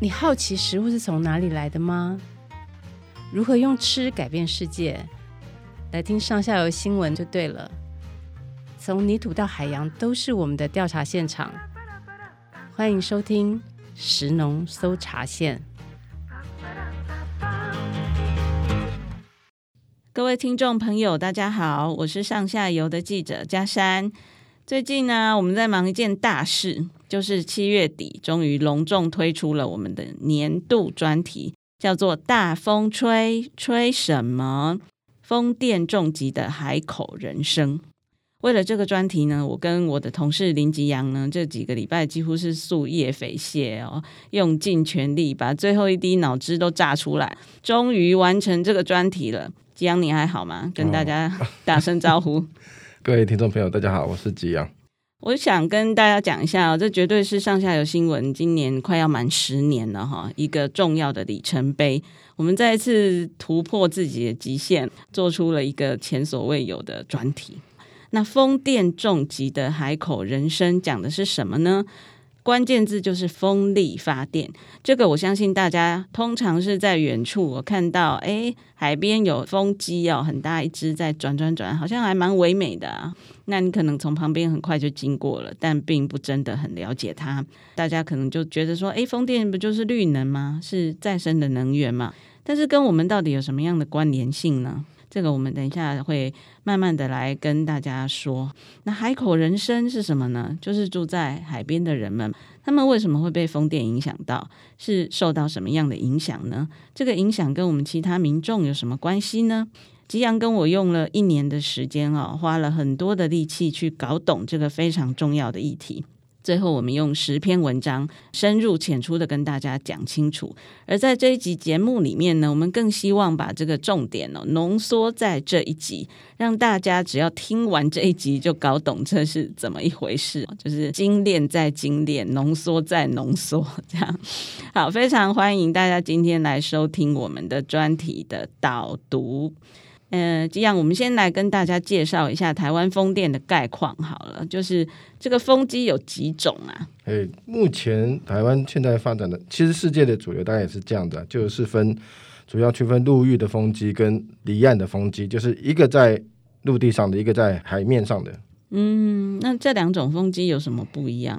你好奇食物是从哪里来的吗？如何用吃改变世界？来听上下游新闻就对了。从泥土到海洋，都是我们的调查现场。欢迎收听食农搜查线。各位听众朋友，大家好，我是上下游的记者佳珊。最近呢，我们在忙一件大事，就是七月底终于隆重推出了我们的年度专题，叫做《大风吹，吹什么？风电重疾的海口人生》。为了这个专题呢，我跟我的同事林吉阳呢，这几个礼拜几乎是夙夜匪懈哦，用尽全力把最后一滴脑汁都榨出来，终于完成这个专题了。吉阳，你还好吗？跟大家 打声招呼。各位听众朋友，大家好，我是吉阳。我想跟大家讲一下哦，这绝对是上下游新闻今年快要满十年了哈，一个重要的里程碑。我们再一次突破自己的极限，做出了一个前所未有的专题。那风电重疾的海口人生讲的是什么呢？关键字就是风力发电，这个我相信大家通常是在远处，我看到哎，海边有风机哦，很大一只在转转转，好像还蛮唯美的啊。那你可能从旁边很快就经过了，但并不真的很了解它。大家可能就觉得说，哎，风电不就是绿能吗？是再生的能源吗？但是跟我们到底有什么样的关联性呢？这个我们等一下会慢慢的来跟大家说。那海口人生是什么呢？就是住在海边的人们，他们为什么会被风电影响到？是受到什么样的影响呢？这个影响跟我们其他民众有什么关系呢？吉阳跟我用了一年的时间哦，花了很多的力气去搞懂这个非常重要的议题。最后，我们用十篇文章深入浅出的跟大家讲清楚。而在这一集节目里面呢，我们更希望把这个重点哦浓缩在这一集，让大家只要听完这一集就搞懂这是怎么一回事，就是精炼再精炼，浓缩再浓缩，这样。好，非常欢迎大家今天来收听我们的专题的导读。呃，这样我们先来跟大家介绍一下台湾风电的概况好了。就是这个风机有几种啊？诶，目前台湾现在发展的，其实世界的主流大概也是这样的，就是分主要区分陆域的风机跟离岸的风机，就是一个在陆地上的，一个在海面上的。嗯，那这两种风机有什么不一样？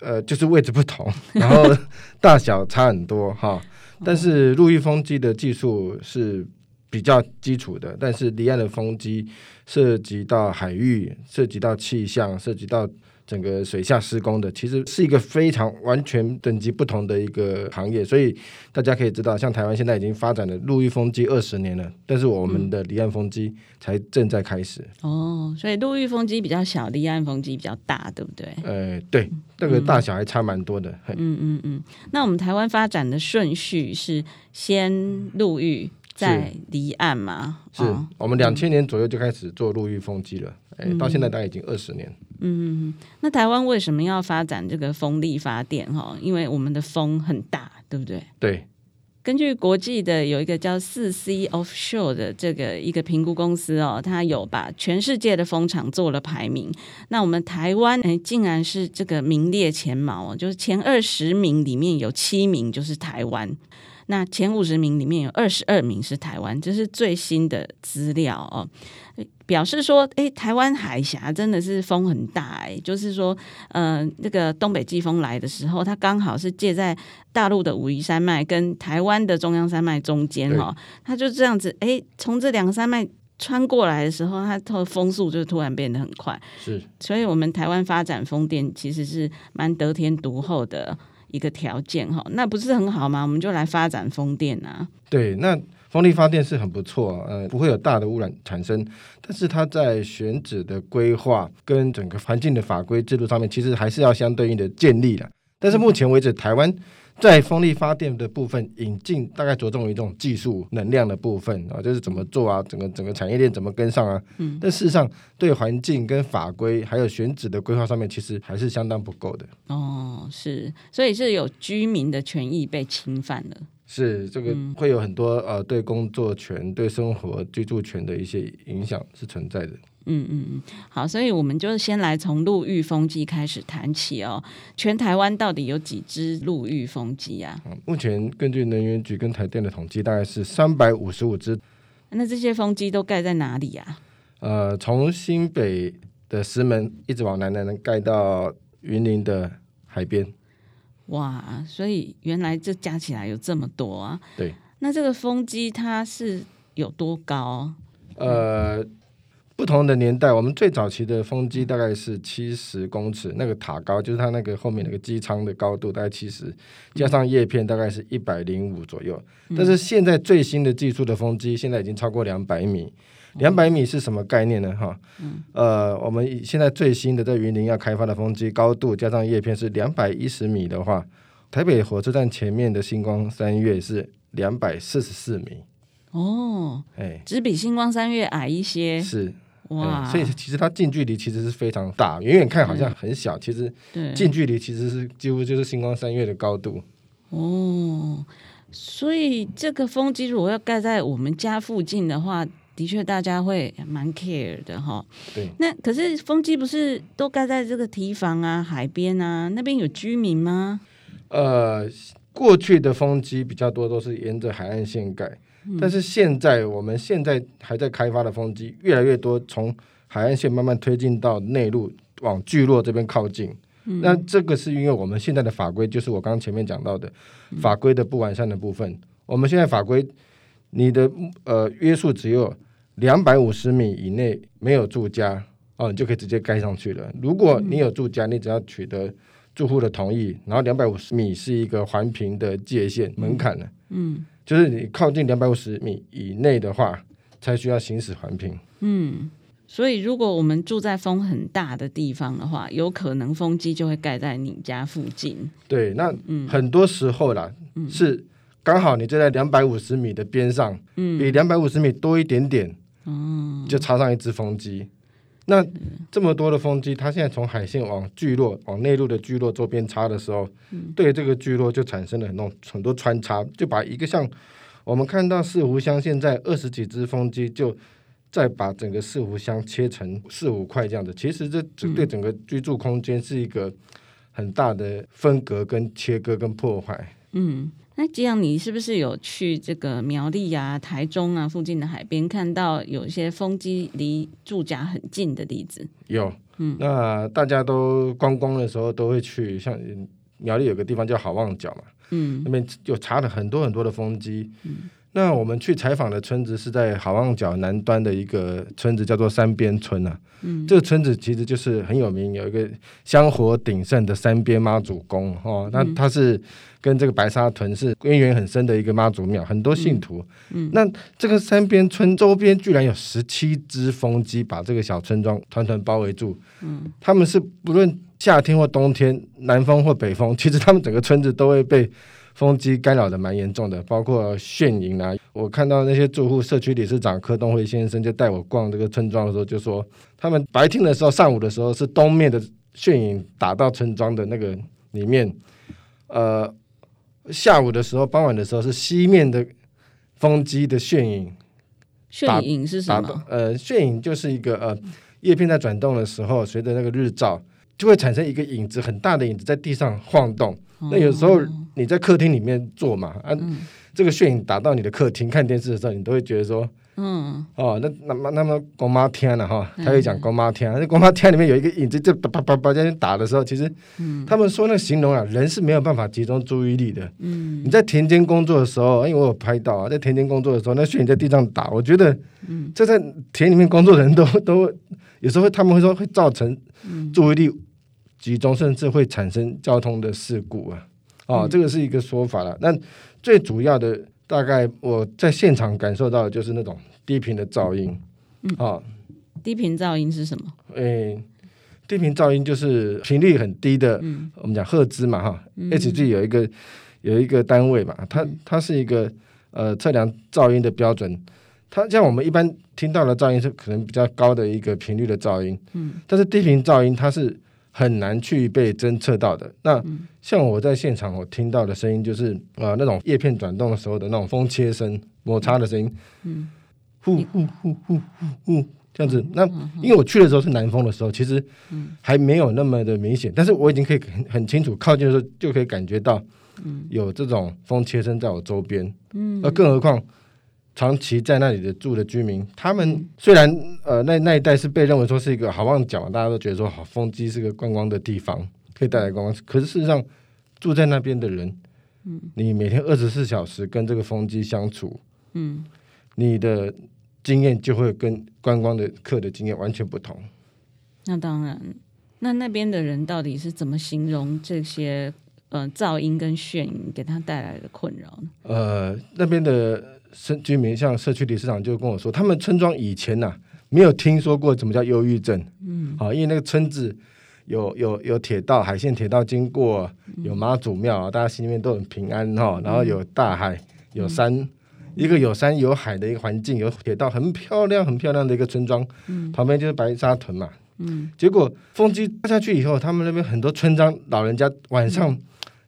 呃，就是位置不同，然后大小差很多哈。但是陆域风机的技术是。比较基础的，但是离岸的风机涉及到海域，涉及到气象，涉及到整个水下施工的，其实是一个非常完全等级不同的一个行业。所以大家可以知道，像台湾现在已经发展了陆域风机二十年了，但是我们的离岸风机才正在开始。嗯、哦，所以陆域风机比较小，离岸风机比较大，对不对？呃，对，这个大小还差蛮多的。嗯嗯嗯，嗯。那我们台湾发展的顺序是先陆域。在离岸嘛，是、哦、我们两千年左右就开始做陆域风机了，哎、嗯，到现在大概已经二十年。嗯，那台湾为什么要发展这个风力发电？哈，因为我们的风很大，对不对？对。根据国际的有一个叫四 C Offshore 的这个一个评估公司哦，它有把全世界的风场做了排名。那我们台湾哎，竟然是这个名列前茅，就是前二十名里面有七名就是台湾。那前五十名里面有二十二名是台湾，这是最新的资料哦，表示说，诶，台湾海峡真的是风很大，诶，就是说，呃，那个东北季风来的时候，它刚好是借在大陆的武夷山脉跟台湾的中央山脉中间哈，它就这样子，诶，从这两个山脉穿过来的时候，它的风速就突然变得很快，是，所以我们台湾发展风电其实是蛮得天独厚的。一个条件哈，那不是很好吗？我们就来发展风电啊。对，那风力发电是很不错，呃，不会有大的污染产生，但是它在选址的规划跟整个环境的法规制度上面，其实还是要相对应的建立的。但是目前为止，台湾。在风力发电的部分引进，大概着重于这种技术能量的部分啊，就是怎么做啊，整个整个产业链怎么跟上啊。嗯。但事实上，对环境跟法规还有选址的规划上面，其实还是相当不够的。哦，是，所以是有居民的权益被侵犯了。是，这个会有很多呃，对工作权、对生活居住权的一些影响是存在的。嗯嗯嗯，好，所以我们就先来从陆域风机开始谈起哦。全台湾到底有几只陆域风机啊？目前根据能源局跟台电的统计，大概是三百五十五只。那这些风机都盖在哪里啊？呃，从新北的石门一直往南，南，能盖到云林的海边。哇，所以原来这加起来有这么多啊？对。那这个风机它是有多高？呃。不同的年代，我们最早期的风机大概是七十公尺，那个塔高就是它那个后面那个机舱的高度大概七十，加上叶片大概是一百零五左右。但是现在最新的技术的风机现在已经超过两百米，两百米是什么概念呢？哈，呃，我们现在最新的在云林要开发的风机高度加上叶片是两百一十米的话，台北火车站前面的星光三月是两百四十四米。哦，哎，只比星光三月矮一些。是。哇、嗯，所以其实它近距离其实是非常大，远远看好像很小，其实近距离其实是几乎就是星光三月的高度。哦，所以这个风机如果要盖在我们家附近的话，的确大家会蛮 care 的哈。对，那可是风机不是都盖在这个堤防啊、海边啊，那边有居民吗？呃，过去的风机比较多都是沿着海岸线盖。但是现在，我们现在还在开发的风机越来越多，从海岸线慢慢推进到内陆，往聚落这边靠近。嗯、那这个是因为我们现在的法规，就是我刚刚前面讲到的法规的不完善的部分。嗯、我们现在法规，你的呃约束只有两百五十米以内没有住家哦，你就可以直接盖上去了。如果你有住家，你只要取得住户的同意，然后两百五十米是一个环评的界限门槛了。嗯。嗯就是你靠近两百五十米以内的话，才需要行驶环评。嗯，所以如果我们住在风很大的地方的话，有可能风机就会盖在你家附近。对，那很多时候啦，嗯、是刚好你就在两百五十米的边上，嗯、比两百五十米多一点点，嗯、就插上一只风机。那这么多的风机，它现在从海线往聚落、往内陆的聚落周边插的时候，嗯、对这个聚落就产生了很多很多穿插，就把一个像我们看到四湖乡现在二十几只风机，就再把整个四湖乡切成四五块这样子。其实这这对整个居住空间是一个很大的分隔、跟切割、跟破坏。嗯。那这样，你是不是有去这个苗栗啊、台中啊附近的海边，看到有一些风机离住家很近的例子？有，嗯，那大家都观光的时候都会去，像苗栗有个地方叫好望角嘛，嗯，那边就插了很多很多的风机，嗯。那我们去采访的村子是在好望角南端的一个村子，叫做三边村啊。嗯，这个村子其实就是很有名，有一个香火鼎盛的三边妈祖宫哦。那它是跟这个白沙屯是渊源很深的一个妈祖庙，很多信徒。嗯，那这个三边村周边居然有十七只风机把这个小村庄团团包围住。嗯，他们是不论夏天或冬天，南风或北风，其实他们整个村子都会被。风机干扰的蛮严重的，包括眩影啊。我看到那些住户，社区理事长柯东辉先生就带我逛这个村庄的时候，就说他们白天的时候，上午的时候是东面的眩影打到村庄的那个里面，呃，下午的时候，傍晚的时候是西面的风机的眩影。眩影是什么？呃，眩影就是一个呃叶片在转动的时候，随着那个日照，就会产生一个影子，很大的影子在地上晃动。那有时候你在客厅里面坐嘛，啊，嗯、这个血影打到你的客厅看电视的时候，你都会觉得说，嗯，哦，那那么那么公妈天了哈，他会讲公妈天，那公妈天里面有一个影子，就叭叭叭在那打的时候，其实，他们说那个形容啊，人是没有办法集中注意力的。嗯，你在田间工作的时候，因为我有拍到啊，在田间工作的时候，那血影在地上打，我觉得，嗯，这在田里面工作的人都都有时候他们会说会造成注意力。集中甚至会产生交通的事故啊！哦，嗯、这个是一个说法了。那最主要的，大概我在现场感受到的就是那种低频的噪音。嗯，哦，低频噪音是什么？诶，低频噪音就是频率很低的。嗯、我们讲赫兹嘛，哈、嗯、，Hg 有一个有一个单位嘛，它它是一个呃测量噪音的标准。它像我们一般听到的噪音是可能比较高的一个频率的噪音。嗯，但是低频噪音它是。很难去被侦测到的。那像我在现场，我听到的声音就是啊、呃，那种叶片转动的时候的那种风切声、摩擦的声音，嗯，呼呼呼呼呼呼，这样子。那因为我去的时候是南风的时候，其实还没有那么的明显，但是我已经可以很很清楚靠近的时候就可以感觉到，有这种风切声在我周边。嗯，而更何况长期在那里的住的居民，他们虽然呃那那一带是被认为说是一个好望角，大家都觉得说好风机是个观光的地方，可以带来观光，可是事实上住在那边的人。嗯你每天二十四小时跟这个风机相处，嗯，你的经验就会跟观光的客的经验完全不同。那当然，那那边的人到底是怎么形容这些呃噪音跟眩晕给他带来的困扰呢？呃，那边的社居民，像社区理事长就跟我说，他们村庄以前呐、啊、没有听说过什么叫忧郁症，嗯，好，因为那个村子。有有有铁道，海线铁道经过，有妈祖庙，大家心里面都很平安哈。然后有大海，有山，嗯、一个有山有海的一个环境，有铁道，很漂亮很漂亮的一个村庄。嗯、旁边就是白沙屯嘛。嗯、结果风机插下去以后，他们那边很多村庄老人家晚上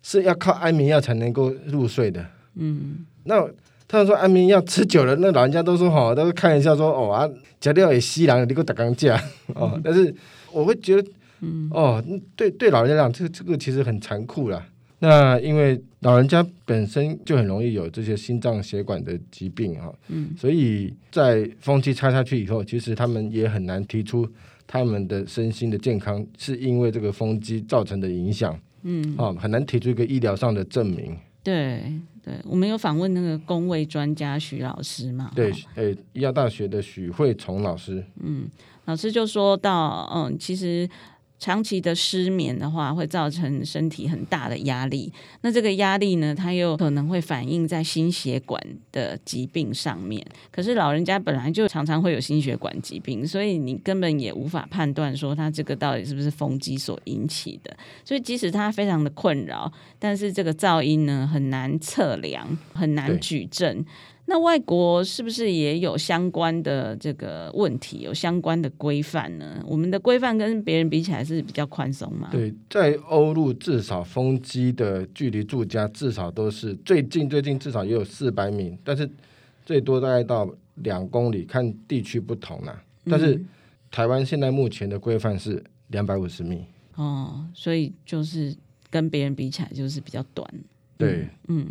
是要靠安眠药才能够入睡的。嗯，那他们说安眠药吃久了，那老人家都说哈，都会开玩笑说哦啊，吃掉也吸人，你给我打钢架哦。但是我会觉得。嗯哦，对对，老人家讲，这个这个其实很残酷啦。那因为老人家本身就很容易有这些心脏血管的疾病哈，嗯，所以在风机插下去以后，其实他们也很难提出他们的身心的健康是因为这个风机造成的影响，嗯，哦，很难提出一个医疗上的证明。对对，我们有访问那个公卫专家许老师嘛？对，诶，医药大学的许慧崇老师，嗯，老师就说到，嗯，其实。长期的失眠的话，会造成身体很大的压力。那这个压力呢，它又可能会反映在心血管的疾病上面。可是老人家本来就常常会有心血管疾病，所以你根本也无法判断说他这个到底是不是风机所引起的。所以即使他非常的困扰，但是这个噪音呢，很难测量，很难举证。那外国是不是也有相关的这个问题，有相关的规范呢？我们的规范跟别人比起来是比较宽松嘛？对，在欧陆至少风机的距离住家至少都是最近最近至少也有四百米，但是最多大概到两公里，看地区不同啦。但是台湾现在目前的规范是两百五十米。哦，所以就是跟别人比起来就是比较短。对，嗯。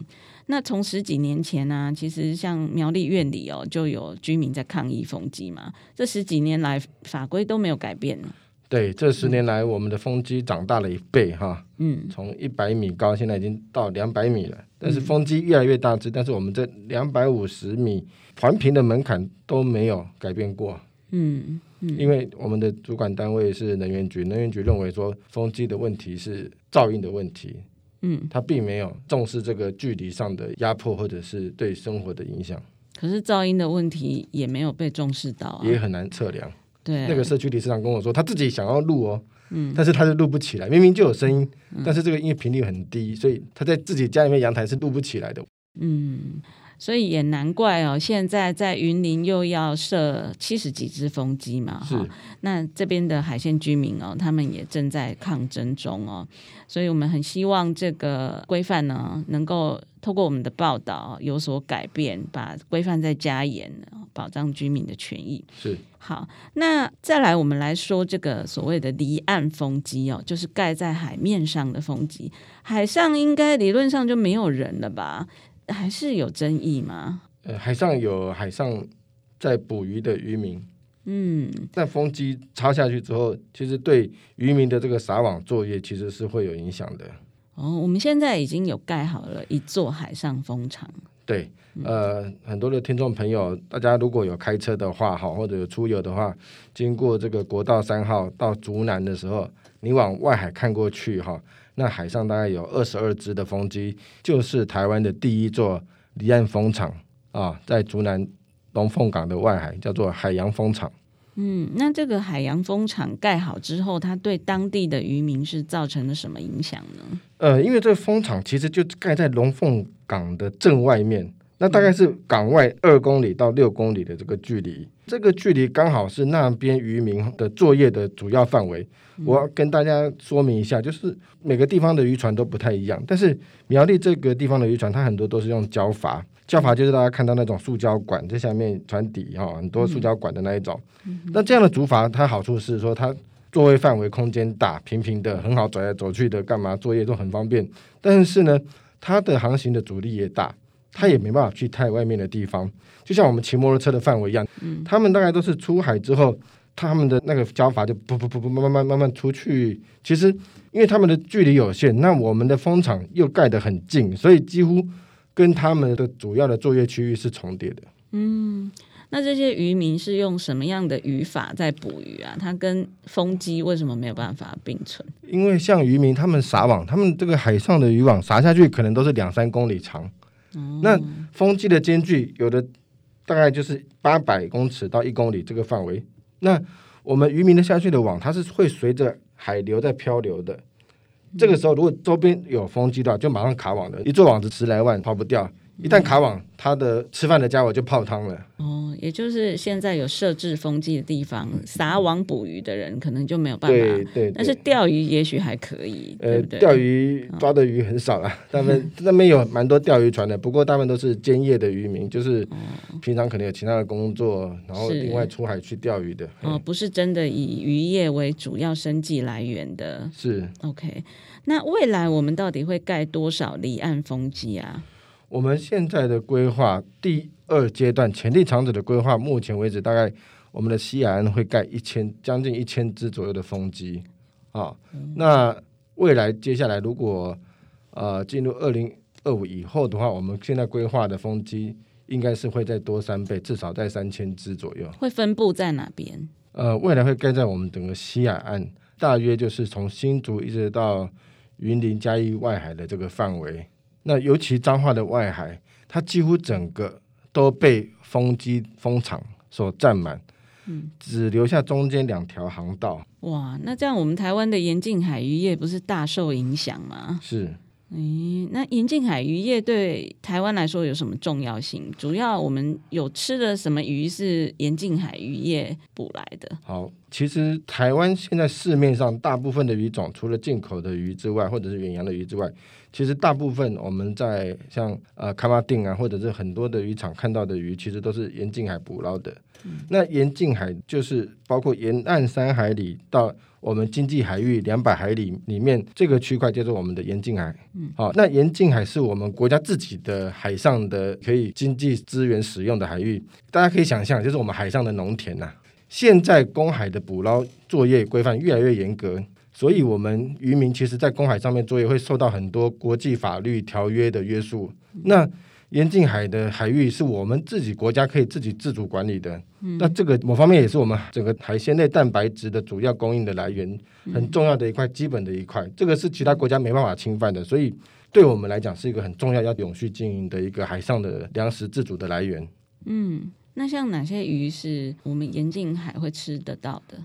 那从十几年前呢、啊，其实像苗栗院里哦，就有居民在抗议风机嘛。这十几年来法规都没有改变。对，这十年来我们的风机长大了一倍哈。嗯，从一百米高，现在已经到两百米了。但是风机越来越大只，但是我们这两百五十米环评的门槛都没有改变过。嗯嗯，因为我们的主管单位是能源局，能源局认为说风机的问题是噪音的问题。嗯，他并没有重视这个距离上的压迫，或者是对生活的影响。可是噪音的问题也没有被重视到啊，也很难测量。对，那个社区理事长跟我说，他自己想要录哦，嗯，但是他就录不起来，明明就有声音，嗯，但是这个音乐频率很低，所以他在自己家里面阳台是录不起来的。嗯。所以也难怪哦，现在在云林又要设七十几只风机嘛，哈。那这边的海线居民哦，他们也正在抗争中哦。所以我们很希望这个规范呢，能够透过我们的报道有所改变，把规范再加严，保障居民的权益。是。好，那再来我们来说这个所谓的离岸风机哦，就是盖在海面上的风机，海上应该理论上就没有人了吧？还是有争议吗？呃，海上有海上在捕鱼的渔民，嗯，但风机插下去之后，其实对渔民的这个撒网作业其实是会有影响的。哦，我们现在已经有盖好了一座海上风场。对，呃，很多的听众朋友，大家如果有开车的话，哈，或者有出游的话，经过这个国道三号到竹南的时候，你往外海看过去，哈。那海上大概有二十二只的风机，就是台湾的第一座离岸风场啊，在竹南龙凤港的外海，叫做海洋风场。嗯，那这个海洋风场盖好之后，它对当地的渔民是造成了什么影响呢？呃，因为这个风场其实就盖在龙凤港的正外面，那大概是港外二公里到六公里的这个距离。这个距离刚好是那边渔民的作业的主要范围。我要跟大家说明一下，就是每个地方的渔船都不太一样，但是苗栗这个地方的渔船，它很多都是用胶筏，胶筏就是大家看到那种塑胶管在下面船底哈，很多塑胶管的那一种。那这样的竹筏，它好处是说它座位范围空间大，平平的，很好走来走去的，干嘛作业都很方便。但是呢，它的航行的阻力也大。他也没办法去太外面的地方，就像我们骑摩托车的范围一样。嗯，他们大概都是出海之后，他们的那个胶筏就不不不不慢慢慢慢慢出去。其实，因为他们的距离有限，那我们的风场又盖得很近，所以几乎跟他们的主要的作业区域是重叠的。嗯，那这些渔民是用什么样的渔法在捕鱼啊？它跟风机为什么没有办法并存？因为像渔民他们撒网，他们这个海上的渔网撒下去可能都是两三公里长。那风机的间距有的大概就是八百公尺到一公里这个范围。那我们渔民的下去的网，它是会随着海流在漂流的。这个时候，如果周边有风机的话，就马上卡网的。一座网子十来万，跑不掉。一旦卡网，他的吃饭的家伙就泡汤了。哦，也就是现在有设置风机的地方，撒网捕鱼的人可能就没有办法。对。但是钓鱼也许还可以。呃，对对，钓鱼抓的鱼很少了，他们 那边有蛮多钓鱼船的，不过他们都是兼业的渔民，就是平常可能有其他的工作，然后另外出海去钓鱼的。哦，不是真的以渔业为主要生计来源的。是。OK，那未来我们到底会盖多少离岸风机啊？我们现在的规划第二阶段潜力场址的规划，目前为止大概我们的西海岸会盖一千将近一千只左右的风机啊。那未来接下来如果呃进入二零二五以后的话，我们现在规划的风机应该是会再多三倍，至少在三千只左右。会分布在哪边？呃，未来会盖在我们整个西海岸，大约就是从新竹一直到云林嘉义外海的这个范围。那尤其彰化的外海，它几乎整个都被风机风场所占满，嗯，只留下中间两条航道。哇，那这样我们台湾的沿岸海渔业不是大受影响吗？是。诶，那沿岸海渔业对台湾来说有什么重要性？主要我们有吃的什么鱼是沿岸海渔业捕来的？好，其实台湾现在市面上大部分的鱼种，除了进口的鱼之外，或者是远洋的鱼之外，其实大部分我们在像呃卡马定啊，或者是很多的渔场看到的鱼，其实都是沿近海捕捞的。嗯、那沿近海就是包括沿岸三海里到。我们经济海域两百海里里面这个区块就是我们的沿近海。嗯，好，那沿近海是我们国家自己的海上的可以经济资源使用的海域。大家可以想象，就是我们海上的农田呐、啊。现在公海的捕捞作业规范越来越严格，所以我们渔民其实在公海上面作业会受到很多国际法律条约的约束。那沿岸海的海域是我们自己国家可以自己自主管理的，嗯、那这个某方面也是我们整个海鲜类蛋白质的主要供应的来源，很重要的一块，基本的一块，这个是其他国家没办法侵犯的，所以对我们来讲是一个很重要要永续经营的一个海上的粮食自主的来源。嗯，那像哪些鱼是我们沿岸海会吃得到的？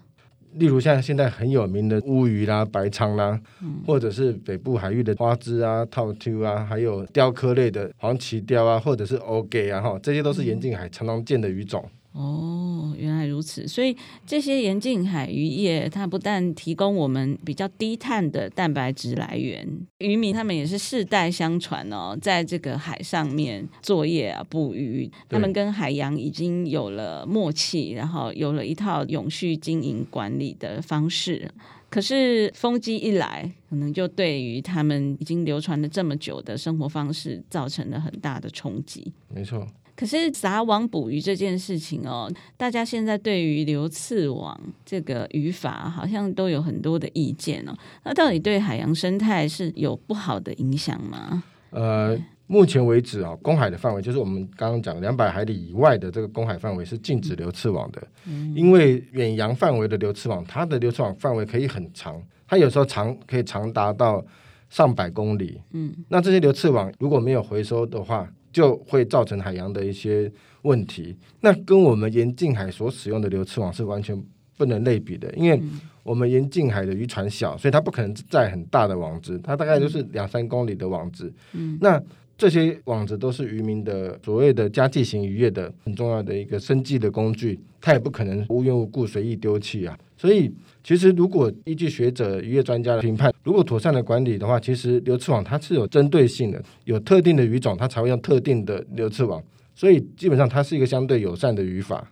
例如像现在很有名的乌鱼啦、白鲳啦，嗯、或者是北部海域的花枝啊、套秋啊，还有雕刻类的黄鳍雕啊，或者是欧给啊，哈，这些都是沿近海常常见的鱼种。哦，原来如此，所以这些沿岸海渔业，它不但提供我们比较低碳的蛋白质来源，渔民他们也是世代相传哦，在这个海上面作业啊，捕鱼，他们跟海洋已经有了默契，然后有了一套永续经营管理的方式。可是风机一来，可能就对于他们已经流传了这么久的生活方式，造成了很大的冲击。没错。可是撒网捕鱼这件事情哦，大家现在对于流刺网这个渔法好像都有很多的意见哦。那到底对海洋生态是有不好的影响吗？呃，目前为止啊、哦，公海的范围就是我们刚刚讲两百海里以外的这个公海范围是禁止流刺网的，嗯、因为远洋范围的流刺网，它的流刺网范围可以很长，它有时候长可以长达到上百公里。嗯，那这些流刺网如果没有回收的话，就会造成海洋的一些问题，那跟我们沿近海所使用的流刺网是完全不能类比的，因为我们沿近海的渔船小，所以它不可能载很大的网子，它大概就是两三公里的网子。嗯，那这些网子都是渔民的所谓的家计型渔业的很重要的一个生计的工具，他也不可能无缘无故随意丢弃啊。所以，其实如果依据学者、渔业专家的评判，如果妥善的管理的话，其实流刺网它是有针对性的，有特定的鱼种，它才会用特定的流刺网。所以，基本上它是一个相对友善的渔法。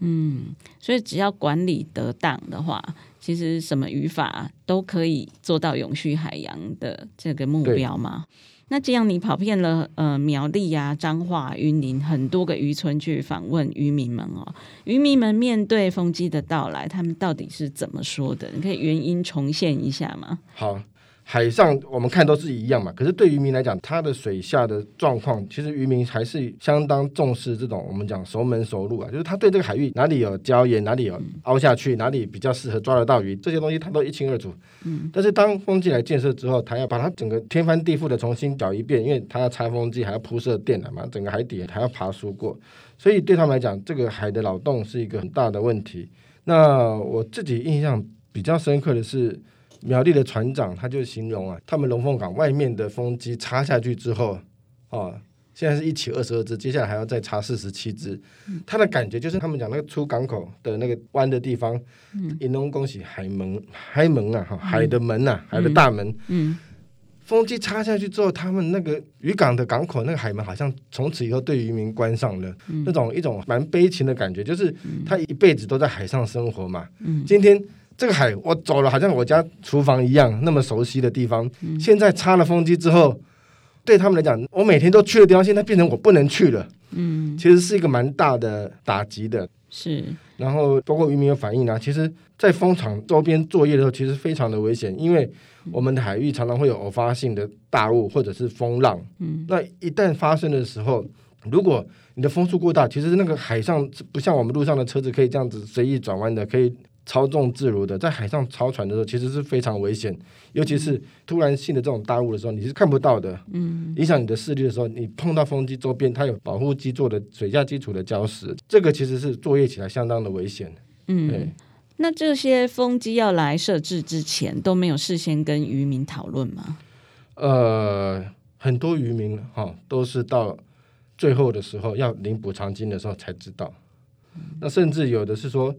嗯，所以只要管理得当的话，其实什么渔法都可以做到永续海洋的这个目标嘛。那这样，你跑遍了呃苗栗啊、彰化、云林很多个渔村去访问渔民们哦，渔民们面对风机的到来，他们到底是怎么说的？你可以原因重现一下吗？好。海上我们看都是一样嘛，可是对渔民来讲，他的水下的状况，其实渔民还是相当重视这种我们讲熟门熟路啊，就是他对这个海域哪里有礁岩，哪里有凹下去，哪里比较适合抓得到鱼，这些东西他都一清二楚。嗯，但是当风机来建设之后，他要把它整个天翻地覆的重新搅一遍，因为他要拆风机，还要铺设电缆嘛，整个海底还要爬梳过，所以对他们来讲，这个海的扰动是一个很大的问题。那我自己印象比较深刻的是。苗栗的船长他就形容啊，他们龙凤港外面的风机插下去之后，哦，现在是一起二十二只，接下来还要再插四十七只。他的感觉就是他们讲那个出港口的那个湾的地方，银龙恭喜海门，海门啊，哈，海的门呐、啊，海的大门。嗯，嗯风机插下去之后，他们那个渔港的港口那个海门，好像从此以后对渔民关上了，嗯、那种一种蛮悲情的感觉，就是他一辈子都在海上生活嘛。嗯，今天。这个海我走了，好像我家厨房一样那么熟悉的地方。嗯、现在插了风机之后，对他们来讲，我每天都去的地方，现在变成我不能去了。嗯，其实是一个蛮大的打击的。是，然后包括渔民有反应啊，其实，在风场周边作业的时候，其实非常的危险，因为我们的海域常常会有偶发性的大雾或者是风浪。嗯，那一旦发生的时候，如果你的风速过大，其实那个海上不像我们路上的车子可以这样子随意转弯的，可以。操纵自如的，在海上操船的时候，其实是非常危险，尤其是突然性的这种大雾的时候，你是看不到的，嗯，影响你的视力的时候，你碰到风机周边，它有保护基座的水下基础的礁石，这个其实是作业起来相当的危险。嗯，对那这些风机要来设置之前，都没有事先跟渔民讨论吗？呃，很多渔民哈、哦，都是到最后的时候要领补偿金的时候才知道，嗯、那甚至有的是说。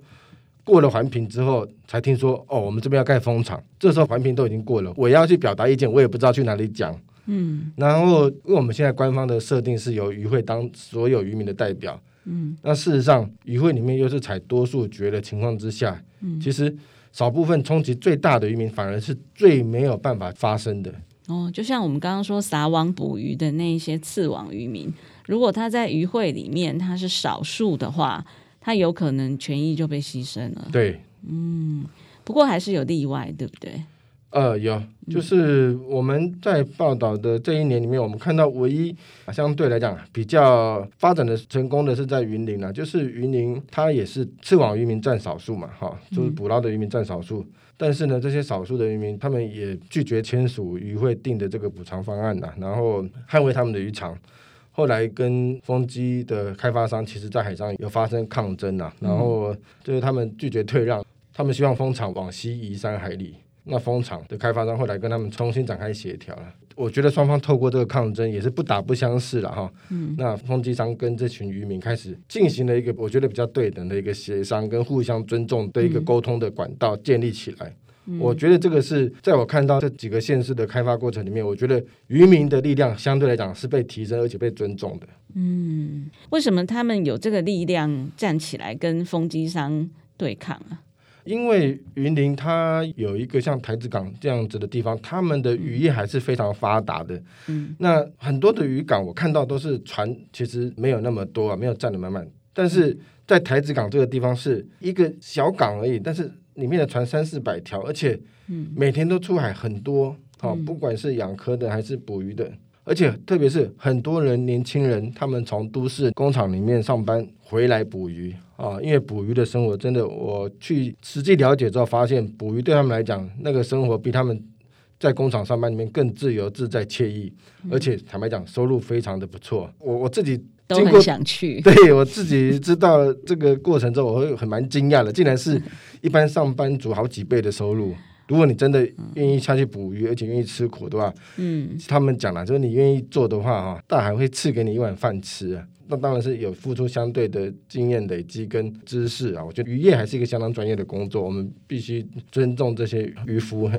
过了环评之后，才听说哦，我们这边要盖风场。这时候环评都已经过了，我要去表达意见，我也不知道去哪里讲。嗯，然后因为我们现在官方的设定是由渔会当所有渔民的代表。嗯，那事实上渔会里面又是采多数决的情况之下，嗯，其实少部分冲击最大的渔民反而是最没有办法发生的。哦，就像我们刚刚说撒网捕鱼的那一些刺网渔民，如果他在渔会里面他是少数的话。他有可能权益就被牺牲了。对，嗯，不过还是有例外，对不对？呃，有，就是我们在报道的这一年里面，我们看到唯一相对来讲比较发展的成功的是在云林啊，就是云林它也是刺网渔民占少数嘛，哈，就是捕捞的渔民占少数，嗯、但是呢，这些少数的渔民他们也拒绝签署渔会定的这个补偿方案呐、啊，然后捍卫他们的渔场。后来跟风机的开发商，其实在海上有发生抗争啊，然后就是他们拒绝退让，他们希望风场往西移三海里。那风场的开发商后来跟他们重新展开协调了。我觉得双方透过这个抗争也是不打不相识了哈。嗯。那风机商跟这群渔民开始进行了一个我觉得比较对等的一个协商跟互相尊重的一个沟通的管道建立起来。我觉得这个是在我看到这几个县市的开发过程里面，我觉得渔民的力量相对来讲是被提升而且被尊重的。嗯，为什么他们有这个力量站起来跟风机商对抗啊？因为云林它有一个像台子港这样子的地方，他们的渔业还是非常发达的。嗯，那很多的渔港我看到都是船，其实没有那么多啊，没有站得满满。但是在台子港这个地方是一个小港而已，但是。里面的船三四百条，而且每天都出海很多，好、嗯哦，不管是养科的还是捕鱼的，嗯、而且特别是很多人年轻人，他们从都市工厂里面上班回来捕鱼啊，因为捕鱼的生活真的，我去实际了解之后发现，捕鱼对他们来讲，那个生活比他们在工厂上班里面更自由自在惬意，嗯、而且坦白讲，收入非常的不错。我我自己。都很想去，对我自己知道这个过程之后，我会很蛮惊讶的，竟然是一般上班族好几倍的收入。如果你真的愿意下去捕鱼，而且愿意吃苦的话，嗯，他们讲了，就是你愿意做的话，哈，大海会赐给你一碗饭吃啊。那当然是有付出相对的经验累积跟知识啊。我觉得渔业还是一个相当专业的工作，我们必须尊重这些渔夫。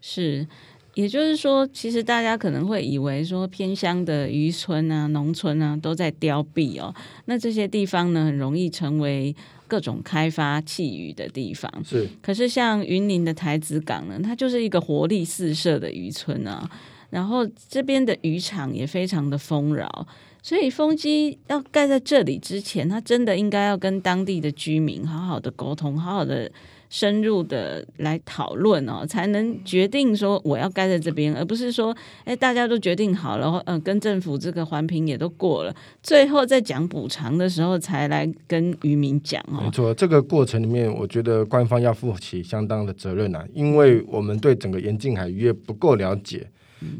是。也就是说，其实大家可能会以为说偏乡的渔村啊、农村啊都在凋敝哦，那这些地方呢，很容易成为各种开发弃渔的地方。是，可是像云林的台子港呢，它就是一个活力四射的渔村啊，然后这边的渔场也非常的丰饶，所以风机要盖在这里之前，它真的应该要跟当地的居民好好的沟通，好好的。深入的来讨论哦，才能决定说我要盖在这边，而不是说，哎，大家都决定好了，嗯、呃，跟政府这个环评也都过了，最后在讲补偿的时候才来跟渔民讲哦。没错，这个过程里面，我觉得官方要负起相当的责任啊，因为我们对整个严禁海渔业不够了解。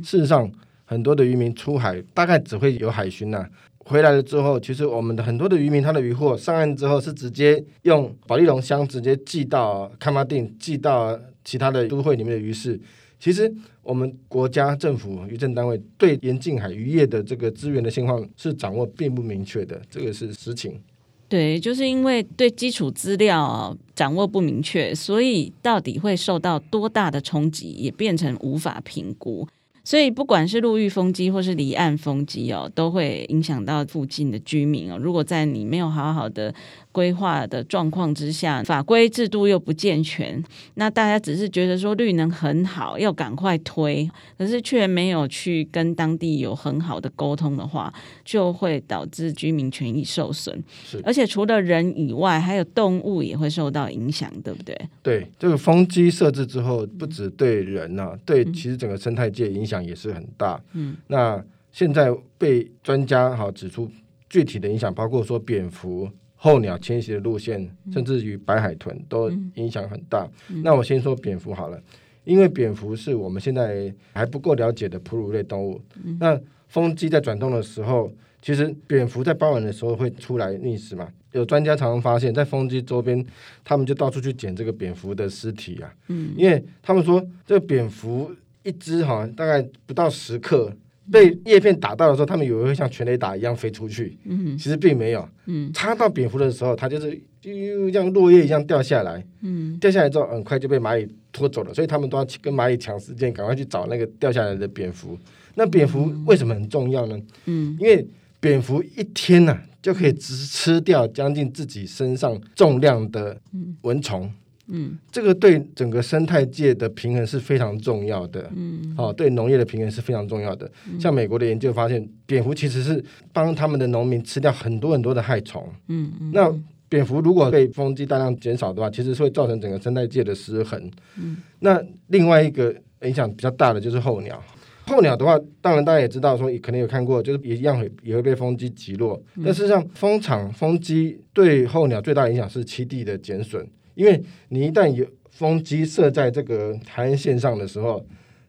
事实上，很多的渔民出海大概只会有海巡呐、啊。回来了之后，其实我们的很多的渔民，他的渔获上岸之后是直接用保丽龙箱直接寄到崁仔顶，寄到其他的都会里面的鱼市。其实我们国家政府渔政单位对沿近海渔业的这个资源的情况是掌握并不明确的，这个是实情。对，就是因为对基础资料掌握不明确，所以到底会受到多大的冲击，也变成无法评估。所以，不管是陆域风机或是离岸风机哦，都会影响到附近的居民哦。如果在你没有好好的规划的状况之下，法规制度又不健全，那大家只是觉得说绿能很好，要赶快推，可是却没有去跟当地有很好的沟通的话，就会导致居民权益受损。是，而且除了人以外，还有动物也会受到影响，对不对？对，这个风机设置之后，不止对人呐、啊，对其实整个生态界影响也是很大。嗯，那现在被专家哈指出具体的影响，包括说蝙蝠。候鸟迁徙的路线，甚至于白海豚都影响很大。嗯、那我先说蝙蝠好了，因为蝙蝠是我们现在还不够了解的哺乳类动物。嗯、那风机在转动的时候，其实蝙蝠在傍晚的时候会出来觅食嘛。有专家常常发现，在风机周边，他们就到处去捡这个蝙蝠的尸体啊。嗯、因为他们说，这个蝙蝠一只哈，大概不到十克。被叶片打到的时候，他们以为会像全雷打一样飞出去，嗯、其实并没有。嗯、插到蝙蝠的时候，它就是就像落叶一样掉下来。嗯、掉下来之后，很快就被蚂蚁拖走了。所以他们都要跟蚂蚁抢时间，赶快去找那个掉下来的蝙蝠。那蝙蝠为什么很重要呢？嗯、因为蝙蝠一天呐、啊、就可以只吃掉将近自己身上重量的蚊虫。嗯，这个对整个生态界的平衡是非常重要的。嗯，好、哦，对农业的平衡是非常重要的。嗯、像美国的研究发现，蝙蝠其实是帮他们的农民吃掉很多很多的害虫。嗯，嗯，那蝙蝠如果被风机大量减少的话，其实是会造成整个生态界的失衡。嗯，那另外一个影响比较大的就是候鸟。候鸟的话，当然大家也知道，说可能有看过，就是也一样会也会被风机击落。嗯、但事实上，风场风机对候鸟最大影响是栖地的减损。因为你一旦有风机设在这个海岸线上的时候，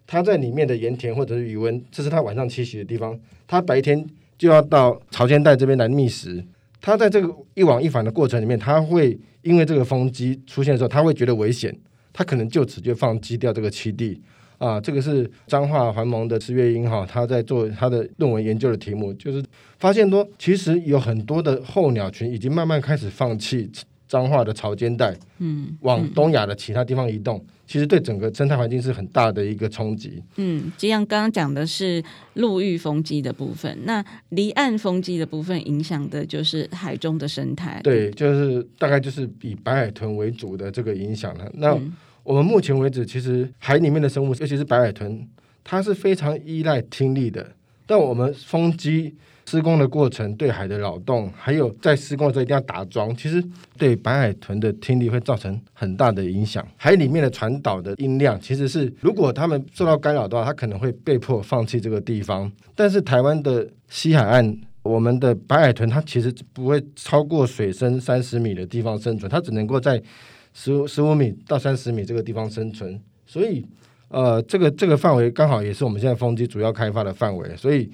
它在里面的盐田或者是鱼塭，这是它晚上栖息的地方，它白天就要到潮间带这边来觅食。它在这个一往一返的过程里面，它会因为这个风机出现的时候，它会觉得危险，它可能就此就放弃掉这个栖地啊。这个是彰化环盟的施月英哈，他在做他的论文研究的题目，就是发现说，其实有很多的候鸟群已经慢慢开始放弃。彰化的潮间带，嗯，往东亚的其他地方移动，嗯、其实对整个生态环境是很大的一个冲击。嗯，就像刚刚讲的是陆域风机的部分，那离岸风机的部分影响的就是海中的生态。对，就是大概就是以白海豚为主的这个影响了。那我们目前为止，其实海里面的生物，尤其是白海豚，它是非常依赖听力的。但我们风机。施工的过程对海的扰动，还有在施工的时候一定要打桩，其实对白海豚的听力会造成很大的影响。海里面的传导的音量，其实是如果他们受到干扰的话，他可能会被迫放弃这个地方。但是台湾的西海岸，我们的白海豚它其实不会超过水深三十米的地方生存，它只能够在十五十五米到三十米这个地方生存。所以，呃，这个这个范围刚好也是我们现在风机主要开发的范围，所以。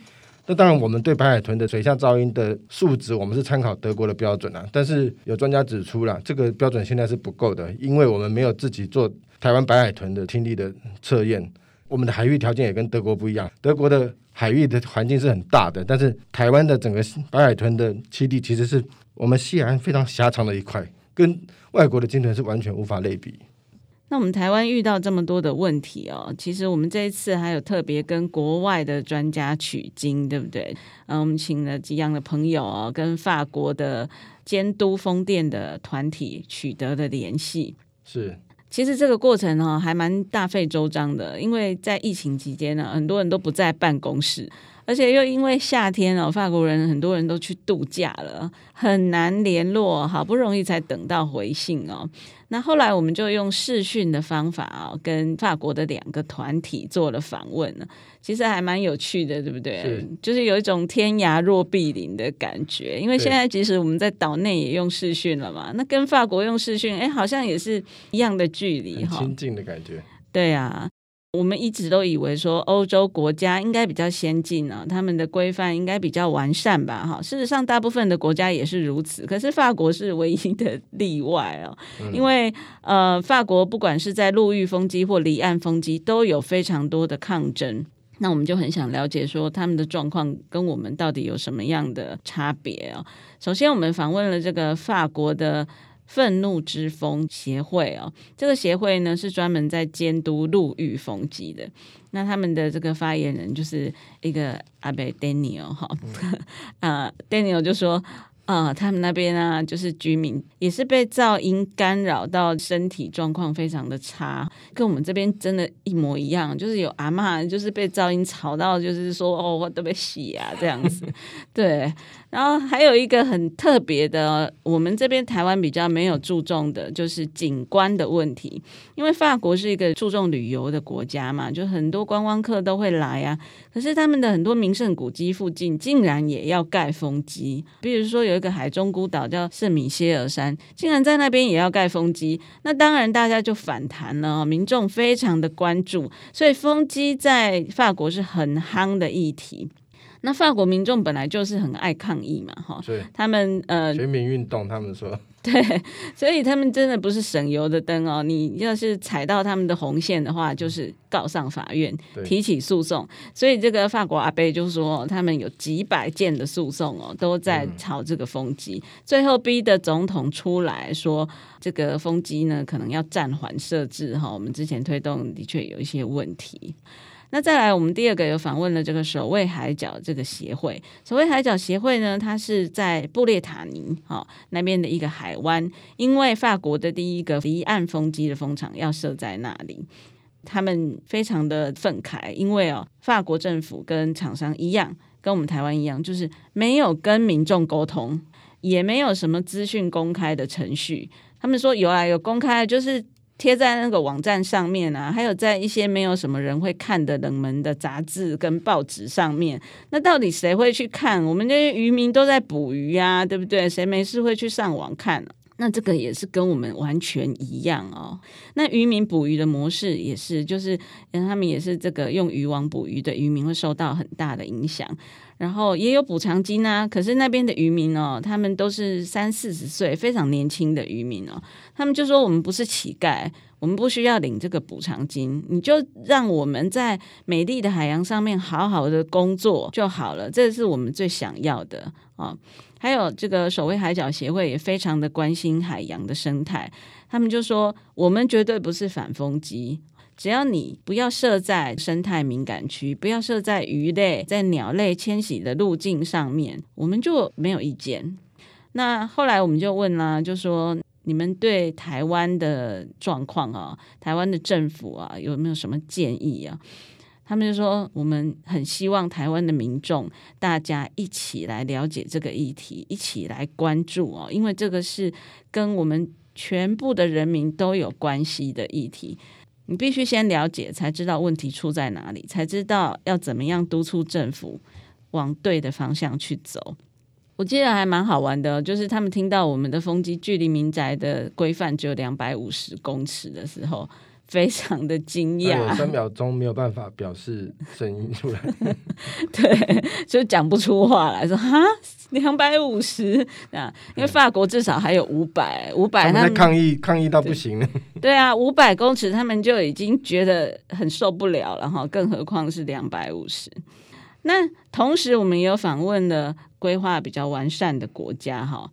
那当然，我们对白海豚的水下噪音的数值，我们是参考德国的标准啊。但是有专家指出了，这个标准现在是不够的，因为我们没有自己做台湾白海豚的听力的测验。我们的海域条件也跟德国不一样，德国的海域的环境是很大的，但是台湾的整个白海豚的栖地其实是我们西岸非常狭长的一块，跟外国的鲸豚是完全无法类比。那我们台湾遇到这么多的问题哦，其实我们这一次还有特别跟国外的专家取经，对不对？嗯，我们请了几样的朋友哦，跟法国的监督风电的团体取得了联系，是。其实这个过程呢，还蛮大费周章的，因为在疫情期间呢，很多人都不在办公室，而且又因为夏天哦，法国人很多人都去度假了，很难联络，好不容易才等到回信哦。那后来我们就用视讯的方法啊、哦，跟法国的两个团体做了访问呢，其实还蛮有趣的，对不对？是就是有一种天涯若比邻的感觉。因为现在即使我们在岛内也用视讯了嘛，那跟法国用视讯，哎，好像也是一样的距离哈，亲近的感觉。对啊。我们一直都以为说欧洲国家应该比较先进啊，他们的规范应该比较完善吧？哈，事实上大部分的国家也是如此，可是法国是唯一的例外哦，嗯、因为呃，法国不管是在陆域风机或离岸风机都有非常多的抗争，那我们就很想了解说他们的状况跟我们到底有什么样的差别啊？首先，我们访问了这个法国的。愤怒之风协会哦，这个协会呢是专门在监督陆域风机的。那他们的这个发言人就是一个阿贝 Daniel 哈，啊 Daniel 就说。啊、他们那边啊，就是居民也是被噪音干扰到身体状况非常的差，跟我们这边真的一模一样，就是有阿嬷就是被噪音吵到，就是说哦，我都被洗啊这样子，对。然后还有一个很特别的，我们这边台湾比较没有注重的，就是景观的问题，因为法国是一个注重旅游的国家嘛，就很多观光客都会来啊，可是他们的很多名胜古迹附近竟然也要盖风机，比如说有。这个海中孤岛叫圣米歇尔山，竟然在那边也要盖风机，那当然大家就反弹了，民众非常的关注，所以风机在法国是很夯的议题。那法国民众本来就是很爱抗议嘛，哈，他们呃，全民运动，他们说。对，所以他们真的不是省油的灯哦。你要是踩到他们的红线的话，就是告上法院，提起诉讼。所以这个法国阿贝就说，他们有几百件的诉讼哦，都在吵这个风机。嗯、最后逼的总统出来说，这个风机呢可能要暂缓设置哈。我们之前推动的确有一些问题。那再来，我们第二个有访问了这个守卫海角这个协会。守卫海角协会呢，它是在布列塔尼哈那边的一个海湾，因为法国的第一个离岸风机的风场要设在那里，他们非常的愤慨，因为哦，法国政府跟厂商一样，跟我们台湾一样，就是没有跟民众沟通，也没有什么资讯公开的程序。他们说有啊，有公开，就是。贴在那个网站上面啊，还有在一些没有什么人会看的冷门的杂志跟报纸上面。那到底谁会去看？我们这些渔民都在捕鱼呀，对不对？谁没事会去上网看？那这个也是跟我们完全一样哦。那渔民捕鱼的模式也是，就是他们也是这个用渔网捕鱼的渔民会受到很大的影响。然后也有补偿金啊，可是那边的渔民哦，他们都是三四十岁，非常年轻的渔民哦，他们就说我们不是乞丐，我们不需要领这个补偿金，你就让我们在美丽的海洋上面好好的工作就好了，这是我们最想要的啊、哦。还有这个守卫海角协会也非常的关心海洋的生态，他们就说我们绝对不是反风机。只要你不要设在生态敏感区，不要设在鱼类、在鸟类迁徙的路径上面，我们就没有意见。那后来我们就问啦，就说你们对台湾的状况啊，台湾的政府啊，有没有什么建议啊？他们就说，我们很希望台湾的民众大家一起来了解这个议题，一起来关注哦，因为这个是跟我们全部的人民都有关系的议题。你必须先了解，才知道问题出在哪里，才知道要怎么样督促政府往对的方向去走。我记得还蛮好玩的，就是他们听到我们的风机距离民宅的规范只有两百五十公尺的时候，非常的惊讶，三秒钟没有办法表示声音出来，对，就讲不出话来说哈，两百五十啊，因为法国至少还有五百，五百他们抗议抗议到不行了，对啊，五百公尺他们就已经觉得很受不了了哈，更何况是两百五十。那同时我们也有访问了规划比较完善的国家哈。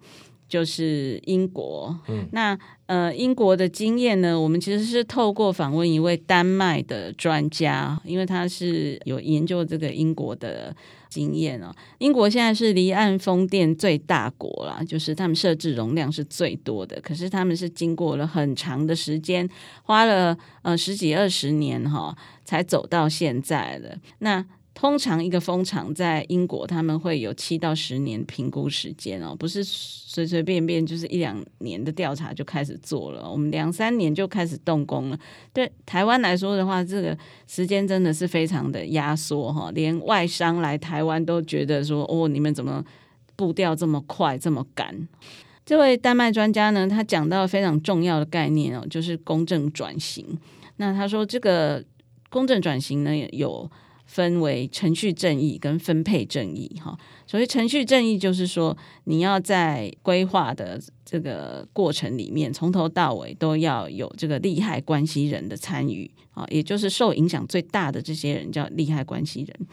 就是英国，嗯，那呃，英国的经验呢，我们其实是透过访问一位丹麦的专家，因为他是有研究这个英国的经验哦。英国现在是离岸风电最大国啦，就是他们设置容量是最多的，可是他们是经过了很长的时间，花了呃十几二十年哈，才走到现在的那。通常一个风场在英国，他们会有七到十年评估时间哦，不是随随便便就是一两年的调查就开始做了，我们两三年就开始动工了。对台湾来说的话，这个时间真的是非常的压缩哈，连外商来台湾都觉得说，哦，你们怎么步调这么快，这么赶？这位丹麦专家呢，他讲到非常重要的概念哦，就是公正转型。那他说，这个公正转型呢，有。分为程序正义跟分配正义，哈，所谓程序正义就是说，你要在规划的这个过程里面，从头到尾都要有这个利害关系人的参与，啊，也就是受影响最大的这些人叫利害关系人。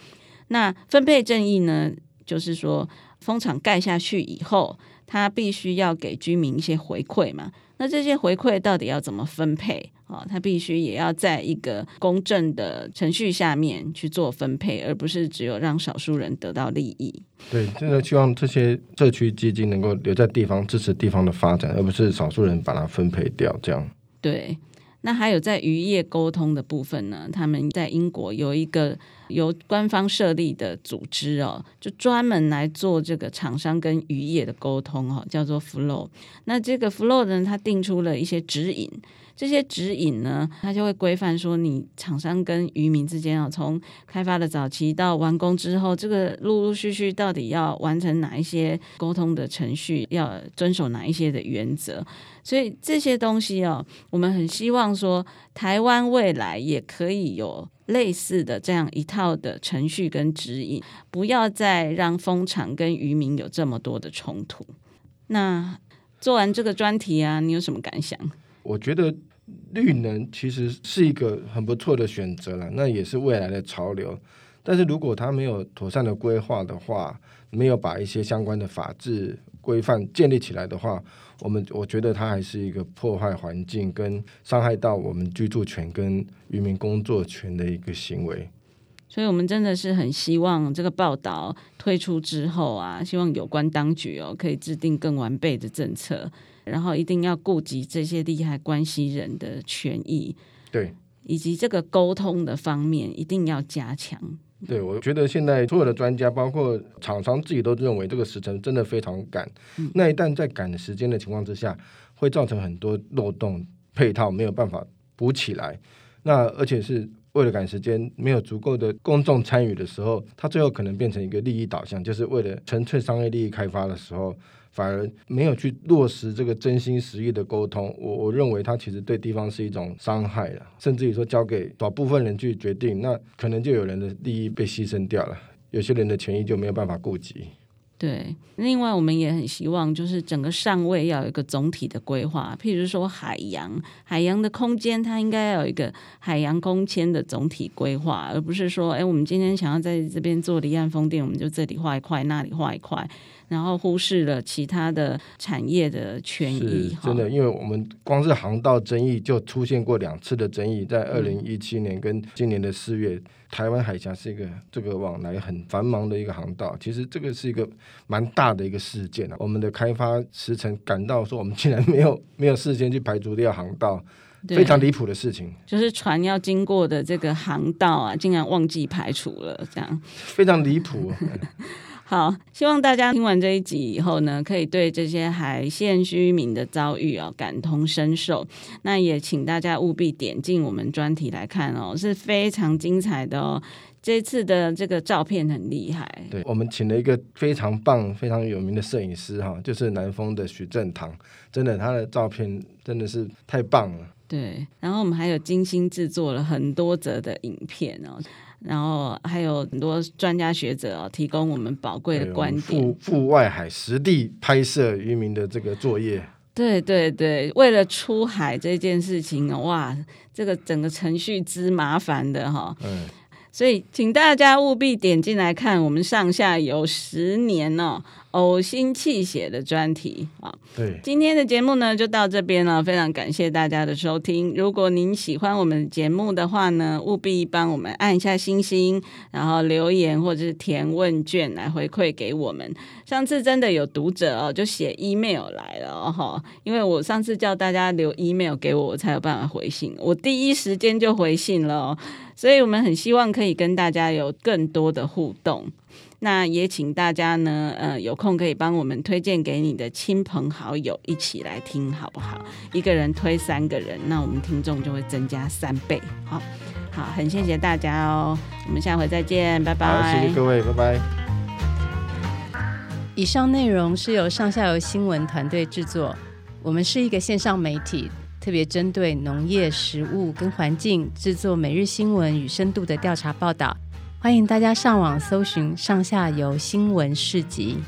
那分配正义呢，就是说，风场盖下去以后，他必须要给居民一些回馈嘛。那这些回馈到底要怎么分配？啊，他必须也要在一个公正的程序下面去做分配，而不是只有让少数人得到利益。对，真的希望这些社区基金能够留在地方，支持地方的发展，而不是少数人把它分配掉。这样。对。那还有在渔业沟通的部分呢？他们在英国有一个由官方设立的组织哦，就专门来做这个厂商跟渔业的沟通哦，叫做 Flow。那这个 Flow 呢，它定出了一些指引。这些指引呢，它就会规范说，你厂商跟渔民之间啊，从开发的早期到完工之后，这个陆陆续续到底要完成哪一些沟通的程序，要遵守哪一些的原则。所以这些东西哦，我们很希望说，台湾未来也可以有类似的这样一套的程序跟指引，不要再让风场跟渔民有这么多的冲突。那做完这个专题啊，你有什么感想？我觉得。绿能其实是一个很不错的选择了，那也是未来的潮流。但是如果它没有妥善的规划的话，没有把一些相关的法制规范建立起来的话，我们我觉得它还是一个破坏环境跟伤害到我们居住权跟渔民工作权的一个行为。所以，我们真的是很希望这个报道推出之后啊，希望有关当局哦可以制定更完备的政策。然后一定要顾及这些利害关系人的权益，对，以及这个沟通的方面一定要加强。对，我觉得现在所有的专家，包括厂商自己都认为这个时程真的非常赶。嗯。那一旦在赶时间的情况之下，会造成很多漏洞，配套没有办法补起来。那而且是为了赶时间，没有足够的公众参与的时候，它最后可能变成一个利益导向，就是为了纯粹商业利益开发的时候。反而没有去落实这个真心实意的沟通，我我认为它其实对地方是一种伤害了，甚至于说交给少部分人去决定，那可能就有人的利益被牺牲掉了，有些人的权益就没有办法顾及。对，另外我们也很希望，就是整个上位要有一个总体的规划，譬如说海洋，海洋的空间它应该要有一个海洋空间的总体规划，而不是说，哎，我们今天想要在这边做离岸风电，我们就这里画一块，那里画一块。然后忽视了其他的产业的权益，真的，因为我们光是航道争议就出现过两次的争议，在二零一七年跟今年的四月，嗯、台湾海峡是一个这个往来很繁忙的一个航道，其实这个是一个蛮大的一个事件啊。我们的开发时程感到说，我们竟然没有没有事先去排除掉航道，非常离谱的事情。就是船要经过的这个航道啊，竟然忘记排除了，这样非常离谱。好，希望大家听完这一集以后呢，可以对这些海线居民的遭遇哦感同身受。那也请大家务必点进我们专题来看哦，是非常精彩的哦。这次的这个照片很厉害。对，我们请了一个非常棒、非常有名的摄影师哈，就是南丰的许正堂，真的他的照片真的是太棒了。对，然后我们还有精心制作了很多则的影片哦，然后还有很多专家学者哦，提供我们宝贵的观点。赴赴外海实地拍摄渔民的这个作业。对对对，为了出海这件事情，哇，这个整个程序之麻烦的哈。嗯。所以，请大家务必点进来看我们上下游十年哦。呕心泣血的专题啊！对，今天的节目呢就到这边了，非常感谢大家的收听。如果您喜欢我们节目的话呢，务必帮我们按一下星星，然后留言或者是填问卷来回馈给我们。上次真的有读者哦，就写 email 来了哈，因为我上次叫大家留 email 给我，我才有办法回信，我第一时间就回信了，所以我们很希望可以跟大家有更多的互动。那也请大家呢，呃，有空可以帮我们推荐给你的亲朋好友一起来听，好不好？一个人推三个人，那我们听众就会增加三倍。好，好，很谢谢大家哦，我们下回再见，拜拜。好，谢谢各位，拜拜。以上内容是由上下游新闻团队制作，我们是一个线上媒体，特别针对农业、食物跟环境制作每日新闻与深度的调查报道。欢迎大家上网搜寻上下游新闻市集。